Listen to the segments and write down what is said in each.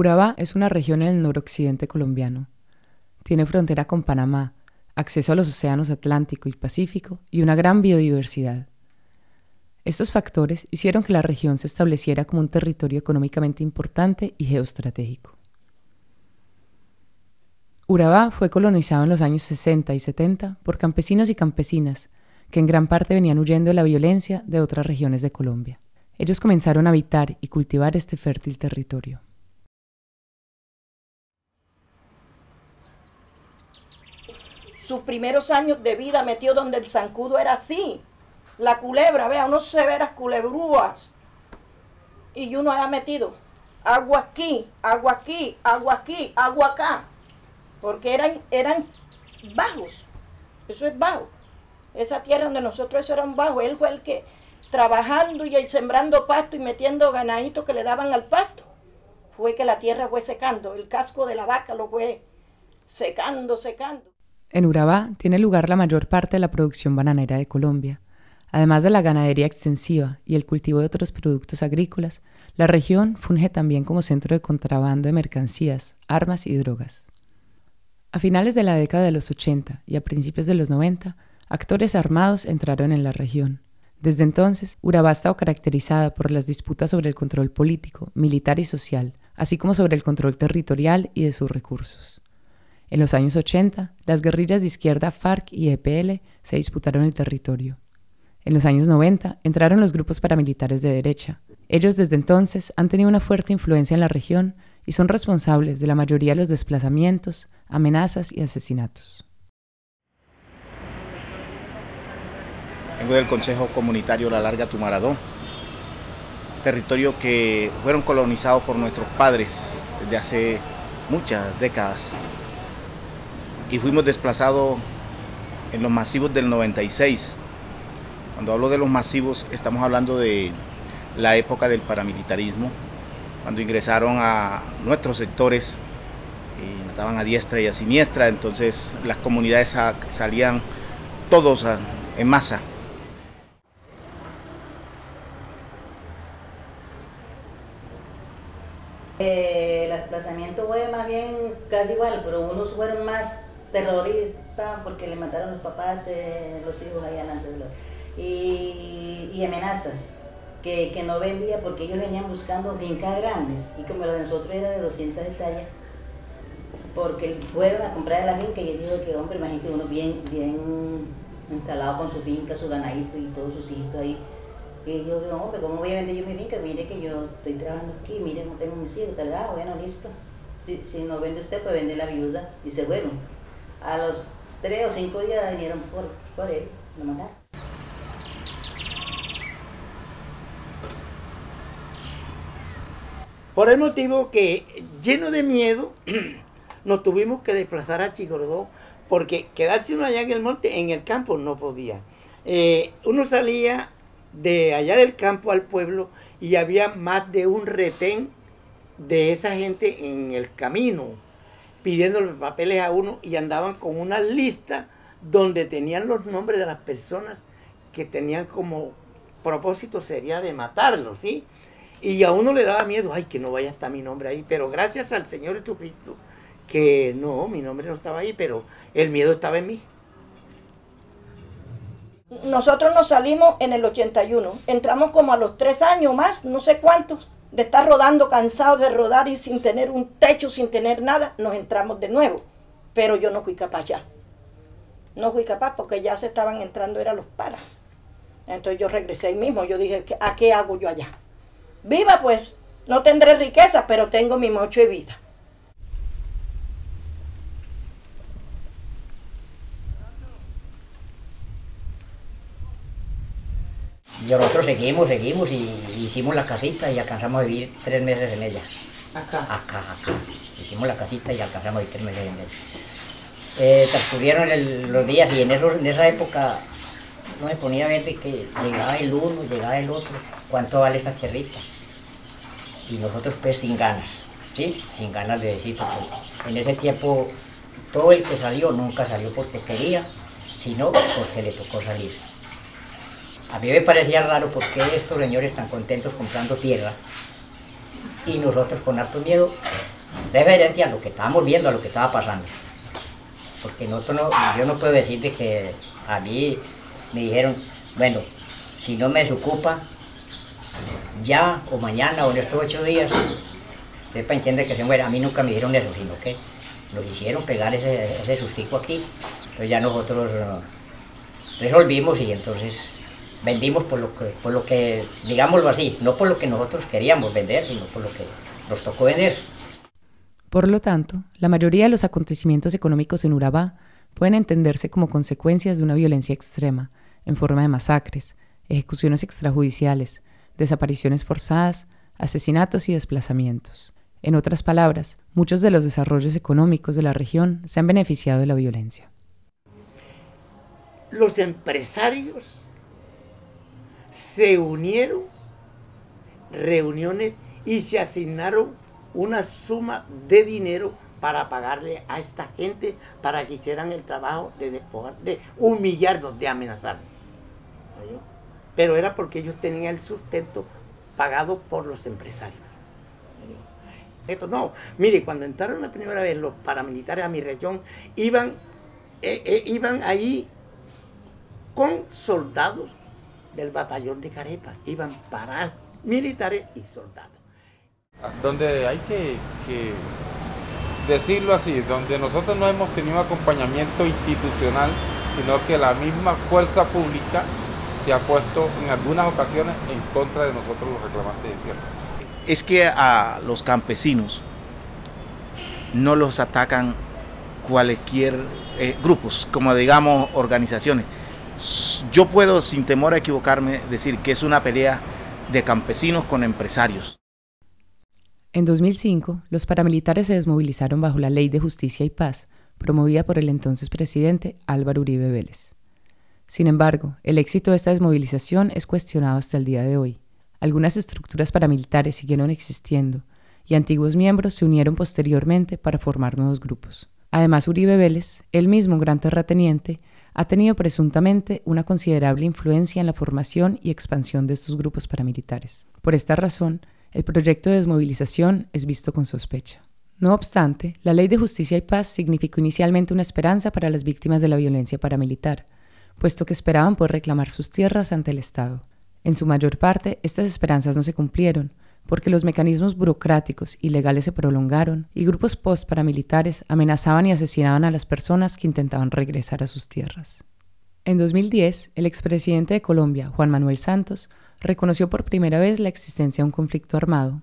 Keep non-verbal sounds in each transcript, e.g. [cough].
Urabá es una región en el noroccidente colombiano. Tiene frontera con Panamá, acceso a los océanos Atlántico y Pacífico y una gran biodiversidad. Estos factores hicieron que la región se estableciera como un territorio económicamente importante y geoestratégico. Urabá fue colonizado en los años 60 y 70 por campesinos y campesinas que en gran parte venían huyendo de la violencia de otras regiones de Colombia. Ellos comenzaron a habitar y cultivar este fértil territorio. Sus primeros años de vida metió donde el zancudo era así. La culebra, vea, unos severas culebrúas. Y uno ha metido agua aquí, agua aquí, agua aquí, agua acá. Porque eran, eran bajos. Eso es bajo. Esa tierra donde nosotros eso era un bajo. Él fue el que trabajando y sembrando pasto y metiendo ganaditos que le daban al pasto. Fue que la tierra fue secando. El casco de la vaca lo fue secando, secando. En Urabá tiene lugar la mayor parte de la producción bananera de Colombia. Además de la ganadería extensiva y el cultivo de otros productos agrícolas, la región funge también como centro de contrabando de mercancías, armas y drogas. A finales de la década de los 80 y a principios de los 90, actores armados entraron en la región. Desde entonces, Urabá ha estado caracterizada por las disputas sobre el control político, militar y social, así como sobre el control territorial y de sus recursos. En los años 80, las guerrillas de izquierda FARC y EPL se disputaron el territorio. En los años 90 entraron los grupos paramilitares de derecha. Ellos desde entonces han tenido una fuerte influencia en la región y son responsables de la mayoría de los desplazamientos, amenazas y asesinatos. Vengo del Consejo Comunitario La Larga Tumaradó, territorio que fueron colonizados por nuestros padres desde hace muchas décadas y fuimos desplazados en los masivos del 96. Cuando hablo de los masivos estamos hablando de la época del paramilitarismo, cuando ingresaron a nuestros sectores y mataban a diestra y a siniestra, entonces las comunidades salían todos en masa. Eh, el desplazamiento fue más bien casi igual, pero unos fueron más terrorista porque le mataron los papás, eh, los hijos allá adelante. Y, y amenazas que, que, no vendía porque ellos venían buscando fincas grandes y como la de nosotros era de 200 hectáreas, porque fueron a comprar la finca y yo digo que hombre, imagínate uno bien, bien instalado con su finca, su ganadito y todos sus hijos ahí. Y yo digo, hombre, ¿cómo voy a vender yo mi finca? Mire que yo estoy trabajando aquí, mire, no tengo mis hijos, tal, ah, bueno, listo. Si, si no vende usted, pues vende la viuda. Dice, bueno, a los tres o cinco días vinieron por, él, lo mataron. Por el motivo que, lleno de miedo, [clears throat] nos tuvimos que desplazar a Chigorodó, porque quedarse uno allá en el monte, en el campo, no podía. Eh, uno salía de allá del campo al pueblo y había más de un retén de esa gente en el camino pidiéndole papeles a uno y andaban con una lista donde tenían los nombres de las personas que tenían como propósito sería de matarlos, ¿sí? Y a uno le daba miedo, ay, que no vaya a estar mi nombre ahí, pero gracias al Señor Jesucristo, que no, mi nombre no estaba ahí, pero el miedo estaba en mí. Nosotros nos salimos en el 81, entramos como a los tres años más, no sé cuántos, de estar rodando, cansados de rodar y sin tener un techo, sin tener nada, nos entramos de nuevo. Pero yo no fui capaz ya. No fui capaz porque ya se estaban entrando, eran los paras. Entonces yo regresé ahí mismo, yo dije, ¿a qué hago yo allá? Viva pues, no tendré riqueza, pero tengo mi mocho de vida. Y nosotros seguimos, seguimos y hicimos la casita y alcanzamos a vivir tres meses en ella. Acá. Acá, acá. Hicimos la casita y alcanzamos a vivir tres meses en ella. Eh, transcurrieron los días y en, eso, en esa época no me ponía a ver de que llegaba el uno, llegaba el otro, cuánto vale esta tierrita. Y nosotros pues sin ganas, ¿sí? Sin ganas de decir, porque en ese tiempo todo el que salió nunca salió porque quería, sino porque le tocó salir. A mí me parecía raro por qué estos señores están contentos comprando tierra y nosotros con harto miedo, referente a lo que estábamos viendo, a lo que estaba pasando. Porque nosotros no, yo no puedo decirte que a mí me dijeron, bueno, si no me desocupa, ya o mañana o en estos ocho días, sepa entiende que se muera. A mí nunca me dijeron eso, sino que nos hicieron pegar ese, ese sustico aquí. Entonces ya nosotros uh, resolvimos y entonces vendimos por lo, que, por lo que, digámoslo así, no por lo que nosotros queríamos vender, sino por lo que nos tocó vender. Por lo tanto, la mayoría de los acontecimientos económicos en Urabá pueden entenderse como consecuencias de una violencia extrema, en forma de masacres, ejecuciones extrajudiciales, desapariciones forzadas, asesinatos y desplazamientos. En otras palabras, muchos de los desarrollos económicos de la región se han beneficiado de la violencia. Los empresarios se unieron, reuniones y se asignaron una suma de dinero para pagarle a esta gente para que hicieran el trabajo de despojar, de humillarnos, de amenazarnos. Pero era porque ellos tenían el sustento pagado por los empresarios. Esto no, mire, cuando entraron la primera vez los paramilitares a mi región, iban, eh, eh, iban ahí con soldados del batallón de Carepa, iban para militares y soldados. Donde hay que, que decirlo así, donde nosotros no hemos tenido acompañamiento institucional, sino que la misma fuerza pública se ha puesto en algunas ocasiones en contra de nosotros los reclamantes de tierra. Es que a los campesinos no los atacan cualquier eh, grupos, como digamos organizaciones. Yo puedo, sin temor a equivocarme, decir que es una pelea de campesinos con empresarios. En 2005, los paramilitares se desmovilizaron bajo la Ley de Justicia y Paz, promovida por el entonces presidente Álvaro Uribe Vélez. Sin embargo, el éxito de esta desmovilización es cuestionado hasta el día de hoy. Algunas estructuras paramilitares siguieron existiendo y antiguos miembros se unieron posteriormente para formar nuevos grupos. Además, Uribe Vélez, el mismo gran terrateniente, ha tenido presuntamente una considerable influencia en la formación y expansión de estos grupos paramilitares. Por esta razón, el proyecto de desmovilización es visto con sospecha. No obstante, la Ley de Justicia y Paz significó inicialmente una esperanza para las víctimas de la violencia paramilitar, puesto que esperaban poder reclamar sus tierras ante el Estado. En su mayor parte, estas esperanzas no se cumplieron, porque los mecanismos burocráticos y legales se prolongaron y grupos post-paramilitares amenazaban y asesinaban a las personas que intentaban regresar a sus tierras. En 2010, el expresidente de Colombia, Juan Manuel Santos, reconoció por primera vez la existencia de un conflicto armado.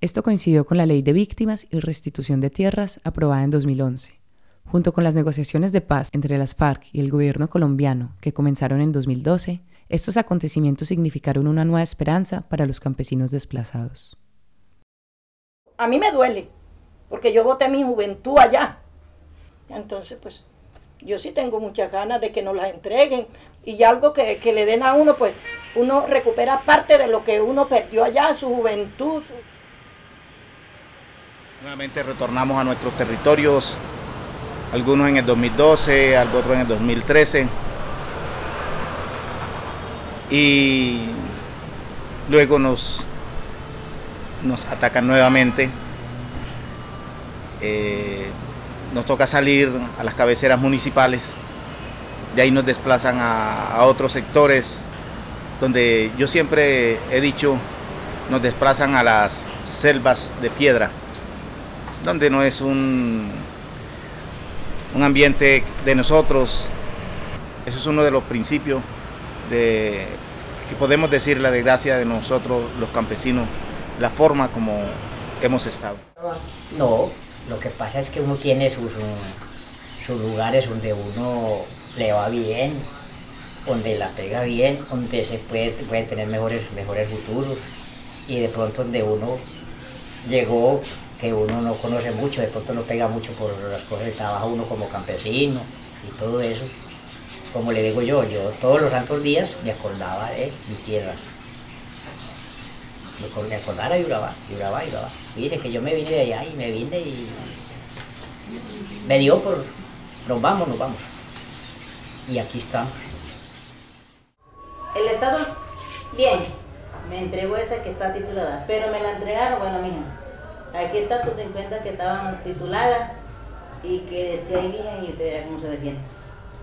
Esto coincidió con la Ley de Víctimas y Restitución de Tierras aprobada en 2011. Junto con las negociaciones de paz entre las FARC y el gobierno colombiano que comenzaron en 2012, estos acontecimientos significaron una nueva esperanza para los campesinos desplazados. A mí me duele, porque yo voté mi juventud allá. Entonces, pues, yo sí tengo muchas ganas de que nos las entreguen y algo que, que le den a uno, pues uno recupera parte de lo que uno perdió allá, su juventud. Nuevamente retornamos a nuestros territorios, algunos en el 2012, otros en el 2013. Y luego nos, nos atacan nuevamente. Eh, nos toca salir a las cabeceras municipales, de ahí nos desplazan a, a otros sectores donde yo siempre he dicho, nos desplazan a las selvas de piedra, donde no es un, un ambiente de nosotros. Eso es uno de los principios de que podemos decir la desgracia de nosotros los campesinos, la forma como hemos estado. No, lo que pasa es que uno tiene sus, sus lugares donde uno le va bien, donde la pega bien, donde se puede, puede tener mejores, mejores futuros y de pronto donde uno llegó que uno no conoce mucho, de pronto no pega mucho por las cosas de trabajo uno como campesino y todo eso. Como le digo yo, yo todos los santos días me acordaba de mi tierra. Me acordaba y lloraba, lloraba, lloraba. Y dice que yo me vine de allá y me vine y me dio por, nos vamos, nos vamos. Y aquí estamos el Estado, bien, me entregó esa que está titulada, pero me la entregaron, bueno, mija, aquí está tus 50 que estaban tituladas y que decía ahí, mija, y usted verá cómo se defiende.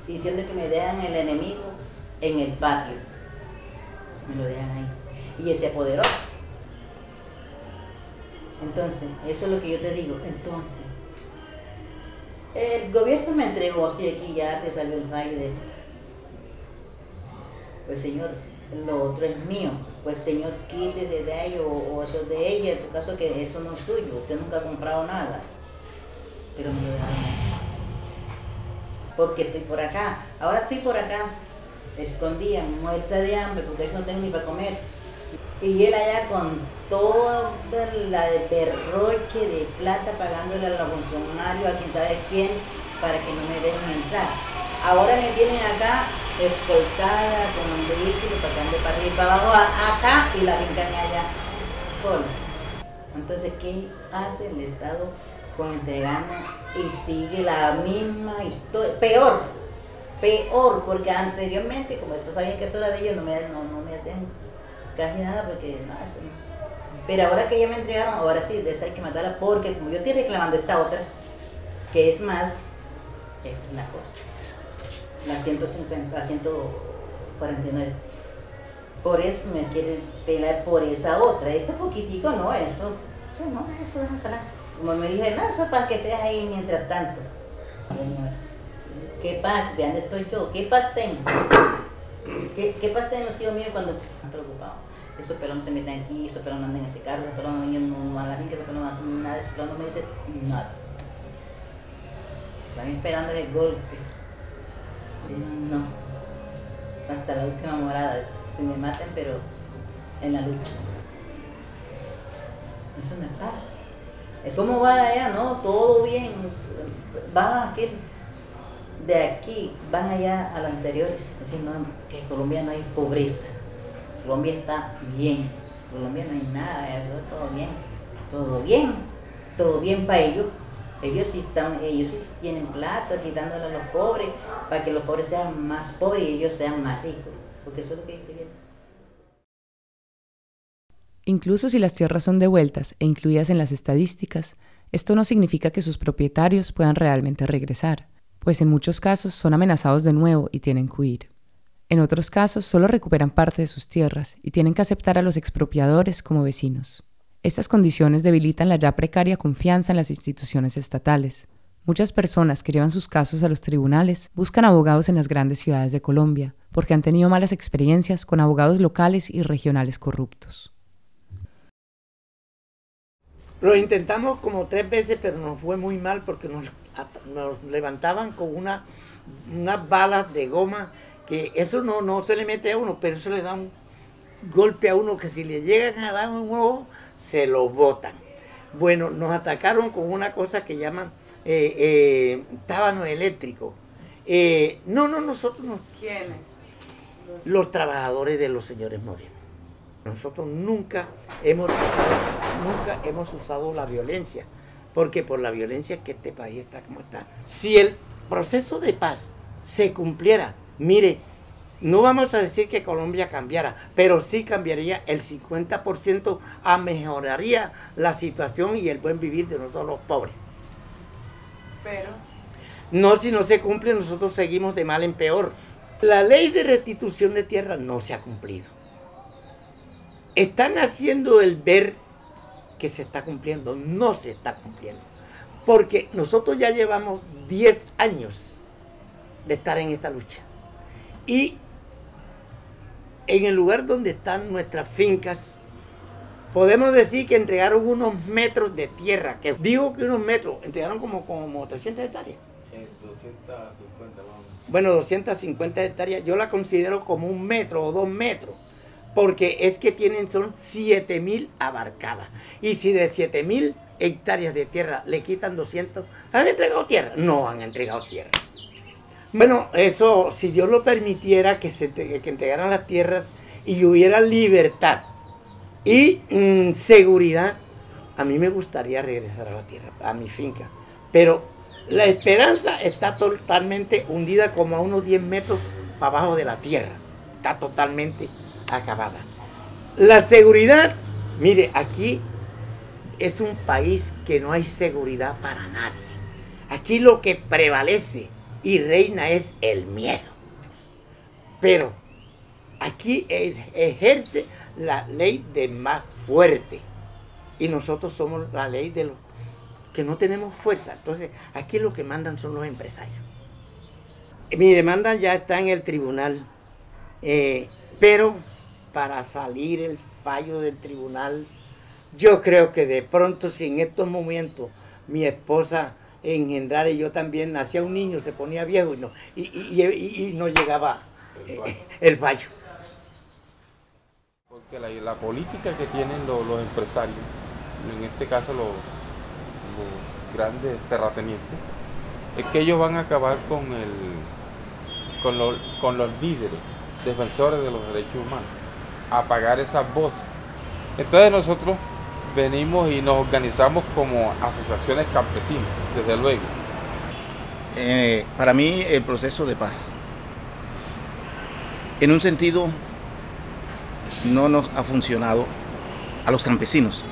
Diciendo que me dejan el enemigo en el patio. Me lo dejan ahí. Y ese se apoderó. Entonces, eso es lo que yo te digo. Entonces, el gobierno me entregó, si aquí ya te salió el fallo de... Pues señor, lo otro es mío. Pues señor, quítese de ahí o, eso de ella, en tu caso que eso no es suyo, usted nunca ha comprado nada. Pero me lo dejaron. Porque estoy por acá. Ahora estoy por acá, escondida, muerta de hambre, porque eso no tengo ni para comer. Y él allá con toda la de perroche de plata pagándole a los funcionarios, a quien sabe quién, para que no me dejen entrar. Ahora me tienen acá escoltada con un vehículo para para arriba y para abajo, acá y la finca allá sola. Entonces, ¿qué hace el Estado con entregando y sigue la misma historia? Peor, peor, porque anteriormente, como eso sabían que eso era de ellos, no me, no, no me hacían casi nada porque no, eso no. Pero ahora que ya me entregaron, ahora sí, de esa hay que matarla porque como yo estoy reclamando esta otra, que es más, es la cosa. La 150, la 149. Por eso me quieren pelar por esa otra. Este poquitico no, eso. Eso no, eso déjasela. Como me dije, no, eso para que estés ahí mientras tanto. ¿Qué paz? ¿De dónde estoy yo? ¿Qué paz tengo? ¿Qué, qué paz los hijos míos cuando están preocupados? esos pelones se meten aquí, esos pelones andan en ese carro, esos pelones no, no van a la finca, esos pelones no hacen nada, esos pelones no me dicen nada. Están esperando el golpe. no, hasta la última morada, que me maten, pero en la lucha. Eso no es paz. Es como va allá, ¿no? Todo bien. Va aquel de aquí, van allá a los anteriores, diciendo que en Colombia no hay pobreza Colombia está bien. Colombia no hay nada, eso es todo bien. Todo bien. Todo bien para ellos. Ellos sí están, ellos sí tienen plata, quitándole a los pobres, para que los pobres sean más pobres y ellos sean más ricos. Porque eso es lo que estoy viendo. Incluso si las tierras son devueltas e incluidas en las estadísticas, esto no significa que sus propietarios puedan realmente regresar, pues en muchos casos son amenazados de nuevo y tienen que huir. En otros casos, solo recuperan parte de sus tierras y tienen que aceptar a los expropiadores como vecinos. Estas condiciones debilitan la ya precaria confianza en las instituciones estatales. Muchas personas que llevan sus casos a los tribunales buscan abogados en las grandes ciudades de Colombia, porque han tenido malas experiencias con abogados locales y regionales corruptos. Lo intentamos como tres veces, pero nos fue muy mal porque nos, levantaban con una, unas balas de goma que eso no, no se le mete a uno, pero eso le da un golpe a uno que si le llegan a dar un ojo, se lo botan. Bueno, nos atacaron con una cosa que llaman eh, eh, tábano eléctrico. Eh, no, no, nosotros no. ¿Quiénes? Los trabajadores de los señores Moreno. Nosotros nunca hemos, nunca hemos usado la violencia, porque por la violencia que este país está como está. Si el proceso de paz se cumpliera Mire, no vamos a decir que Colombia cambiara, pero sí cambiaría el 50%, a mejoraría la situación y el buen vivir de nosotros los pobres. Pero... No, si no se cumple, nosotros seguimos de mal en peor. La ley de restitución de tierra no se ha cumplido. Están haciendo el ver que se está cumpliendo, no se está cumpliendo. Porque nosotros ya llevamos 10 años de estar en esta lucha. Y en el lugar donde están nuestras fincas, podemos decir que entregaron unos metros de tierra, que digo que unos metros, entregaron como, como 300 hectáreas. 250, vamos. Bueno, 250 hectáreas, yo la considero como un metro o dos metros, porque es que tienen, son 7000 abarcadas. Y si de 7000 hectáreas de tierra le quitan 200, ¿han entregado tierra? No han entregado tierra. Bueno, eso, si Dios lo permitiera, que se que entregaran las tierras y hubiera libertad y mm, seguridad, a mí me gustaría regresar a la tierra, a mi finca. Pero la esperanza está totalmente hundida como a unos 10 metros para abajo de la tierra. Está totalmente acabada. La seguridad, mire, aquí es un país que no hay seguridad para nadie. Aquí lo que prevalece y reina es el miedo. Pero aquí ejerce la ley de más fuerte. Y nosotros somos la ley de los que no tenemos fuerza. Entonces, aquí lo que mandan son los empresarios. Mi demanda ya está en el tribunal, eh, pero para salir el fallo del tribunal, yo creo que de pronto, si en estos momentos mi esposa engendrara y yo también nacía un niño, se ponía viejo y no, y, no llegaba [laughs] el fallo. Porque la, política que tienen los, empresarios, en este caso los, grandes terratenientes, es que ellos van a acabar con, el, con, con los líderes, defensores de los derechos humanos, apagar esas voces. Entonces nosotros venimos y nos organizamos como asociaciones campesinas, desde luego. Eh, para mí el proceso de paz, en un sentido, no nos ha funcionado a los campesinos.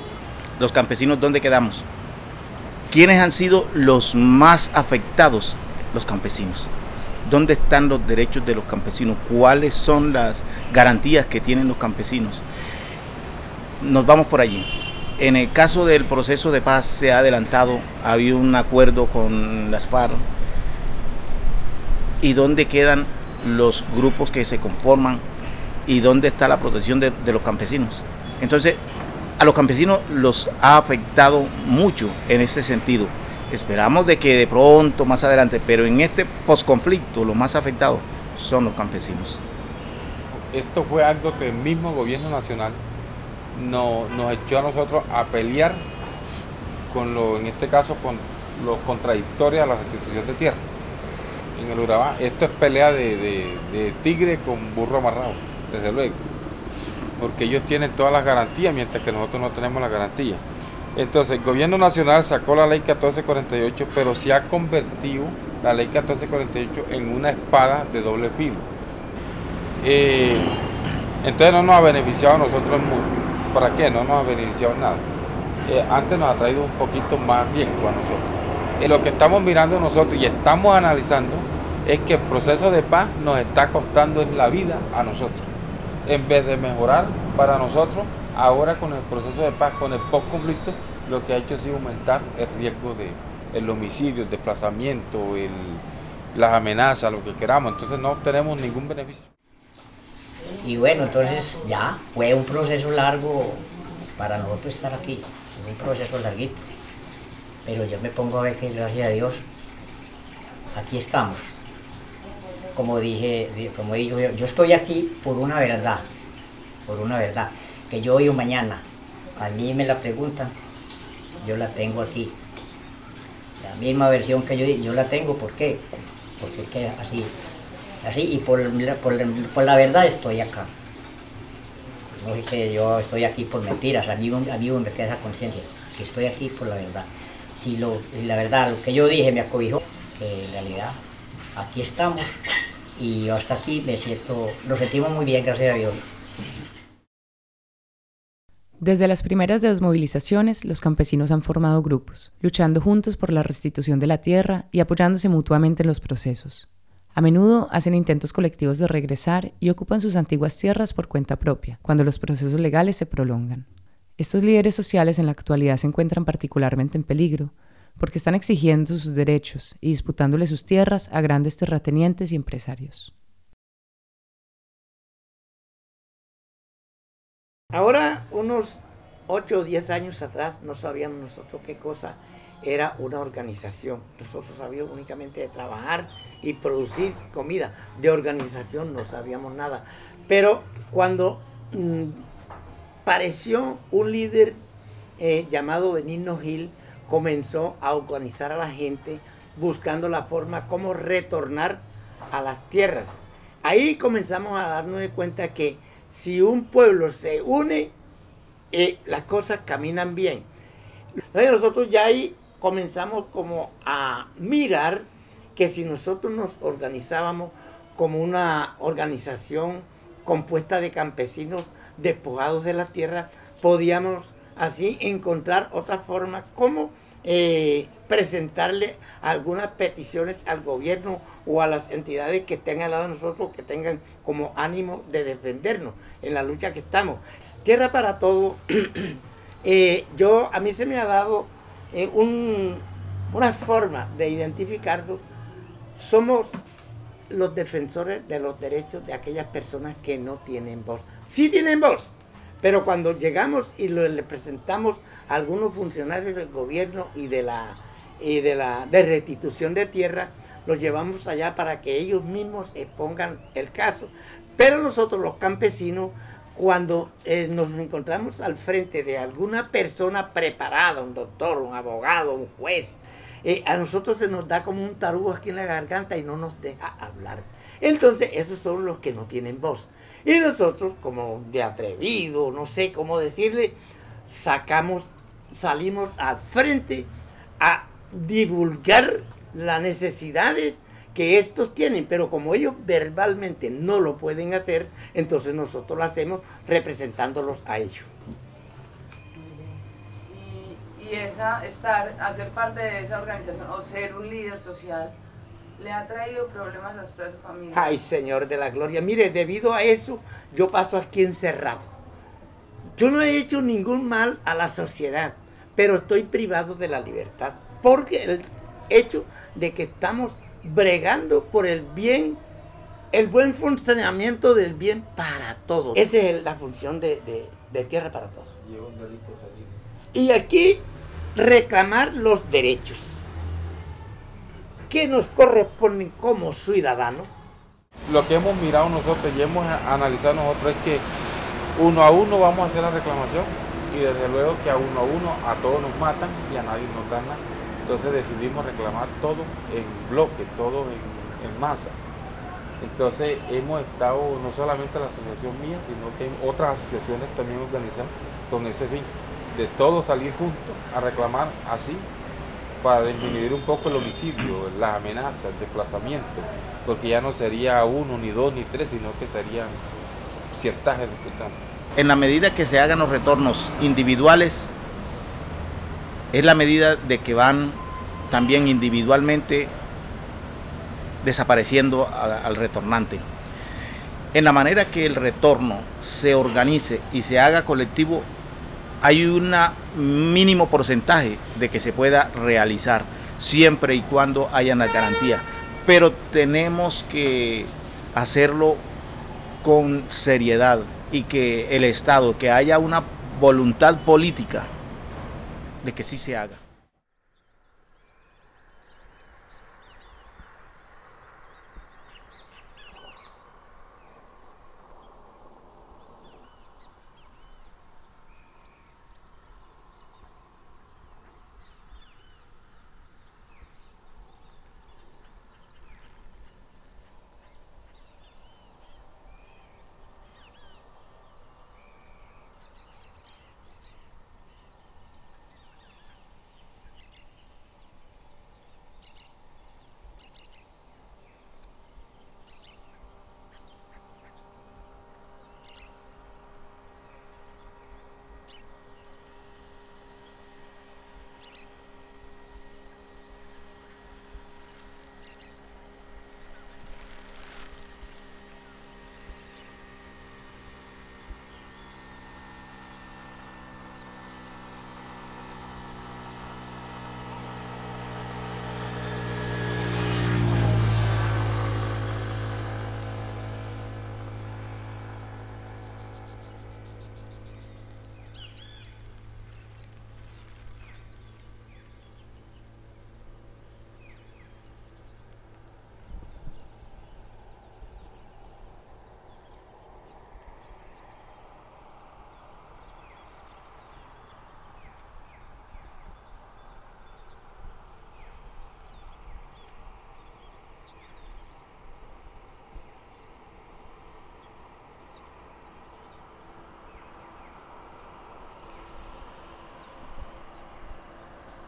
Los campesinos, ¿dónde quedamos? ¿Quiénes han sido los más afectados? Los campesinos. ¿Dónde están los derechos de los campesinos? ¿Cuáles son las garantías que tienen los campesinos? Nos vamos por allí. En el caso del proceso de paz se ha adelantado, había un acuerdo con las FARC. ¿Y dónde quedan los grupos que se conforman? ¿Y dónde está la protección de, los campesinos? Entonces, a los campesinos los ha afectado mucho en ese sentido. Esperamos de que de pronto, más adelante, pero en este posconflicto, los más afectados son los campesinos. Esto fue algo que el mismo gobierno nacional nos echó a nosotros a pelear con lo, en este caso, con los contradictorios a la restitución de tierra. En el Urabá, esto es pelea de, tigre con burro amarrado, desde luego. Porque ellos tienen todas las garantías, mientras que nosotros no tenemos la garantía. Entonces, el gobierno nacional sacó la ley 1448, pero se ha convertido la ley 1448 en una espada de doble filo. Eh, entonces no nos ha beneficiado a nosotros mucho ¿Para qué? No nos ha beneficiado nada. Eh, antes nos ha traído un poquito más riesgo a nosotros. Y lo que estamos mirando nosotros y estamos analizando es que el proceso de paz nos está costando en la vida a nosotros. En vez de mejorar para nosotros, ahora con el proceso de paz, con el post-conflicto, lo que ha hecho es aumentar el riesgo de el homicidio, el desplazamiento, el, las amenazas, lo que queramos. Entonces no tenemos ningún beneficio. Y bueno, entonces ya fue un proceso largo para nosotros estar aquí, un proceso larguito. Pero yo me pongo a ver que gracias a Dios, aquí estamos. Como dije, como digo, yo estoy aquí por una verdad, por una verdad, que yo hoy o mañana, a mí me la preguntan, yo la tengo aquí. La misma versión que yo yo la tengo, ¿por qué? Porque es que así Así, y por, la verdad estoy acá. No es que yo estoy aquí por mentiras, a mí, a mí me queda esa conciencia, que estoy aquí por la verdad. Si, lo, la verdad, lo que yo dije me acobijó, que en realidad aquí estamos y hasta aquí me siento, lo sentimos muy bien, gracias a Dios. Desde las primeras desmovilizaciones, los campesinos han formado grupos, luchando juntos por la restitución de la tierra y apoyándose mutuamente en los procesos. A menudo hacen intentos colectivos de regresar y ocupan sus antiguas tierras por cuenta propia, cuando los procesos legales se prolongan. Estos líderes sociales en la actualidad se encuentran particularmente en peligro, porque están exigiendo sus derechos y disputándole sus tierras a grandes terratenientes y empresarios. Ahora, unos 8 o 10 años atrás, no sabíamos nosotros qué cosa era una organización. Nosotros sabíamos únicamente de trabajar y producir comida. De organización no sabíamos nada. Pero cuando mm, pareció un líder eh, llamado Benigno Gil, comenzó a organizar a la gente buscando la forma como retornar a las tierras. Ahí comenzamos a darnos de cuenta que si un pueblo se une, eh, las cosas caminan bien. nosotros ya ahí comenzamos como a mirar que si nosotros nos organizábamos como una organización compuesta de campesinos, despojados de la tierra, podíamos así encontrar otra forma como eh, presentarle algunas peticiones al gobierno o a las entidades que estén al lado de nosotros, que tengan como ánimo de defendernos en la lucha que estamos. Tierra para todo, [clears throat] eh, yo a mí se me ha dado eh, una forma de identificarlo. Somos los defensores de los derechos de aquellas personas que no tienen voz. Sí tienen voz, pero cuando llegamos y le presentamos a algunos funcionarios del gobierno y de la, y de la de restitución de tierra, los llevamos allá para que ellos mismos expongan el caso. Pero nosotros los campesinos, cuando eh, nos encontramos al frente de alguna persona preparada, un doctor, un abogado, un juez, eh, a nosotros se nos da como un tarugo aquí en la garganta y no nos deja hablar. Entonces, esos son los que no tienen voz. Y nosotros, como de atrevido, no sé cómo decirle, sacamos, salimos al frente a divulgar las necesidades que estos tienen, pero como ellos verbalmente no lo pueden hacer, entonces nosotros lo hacemos representándolos a ellos. Y, esa, estar, hacer parte de esa organización o ser un líder social, ¿Le ha traído problemas a usted, a su familia? Ay, Señor de la Gloria. Mire, debido a eso, yo paso aquí encerrado. Yo no he hecho ningún mal a la sociedad, pero estoy privado de la libertad. Porque el hecho de que estamos bregando por el bien, el buen funcionamiento del bien para todos. Esa es la función de, Tierra para Todos. Y aquí reclamar los derechos ¿Qué nos corresponde como ciudadanos? Lo que hemos mirado nosotros y hemos analizado nosotros es que uno a uno vamos a hacer la reclamación y desde luego que a uno a uno a todos nos matan y a nadie nos dan nada. Entonces decidimos reclamar todo en bloque, todo en, masa. Entonces hemos estado, no solamente la asociación mía, sino que otras asociaciones también organizan con ese fin, de todos salir juntos a reclamar así para disminuir un poco el homicidio, las amenazas, el desplazamiento, porque ya no sería uno, ni dos, ni tres, sino que serían ciertajes En la medida que se hagan los retornos individuales, es la medida de que van también individualmente desapareciendo al retornante. En la manera que el retorno se organice y se haga colectivo, hay un mínimo porcentaje de que se pueda realizar siempre y cuando haya la garantía. Pero tenemos que hacerlo con seriedad y que el Estado, que haya una voluntad política de que sí se haga.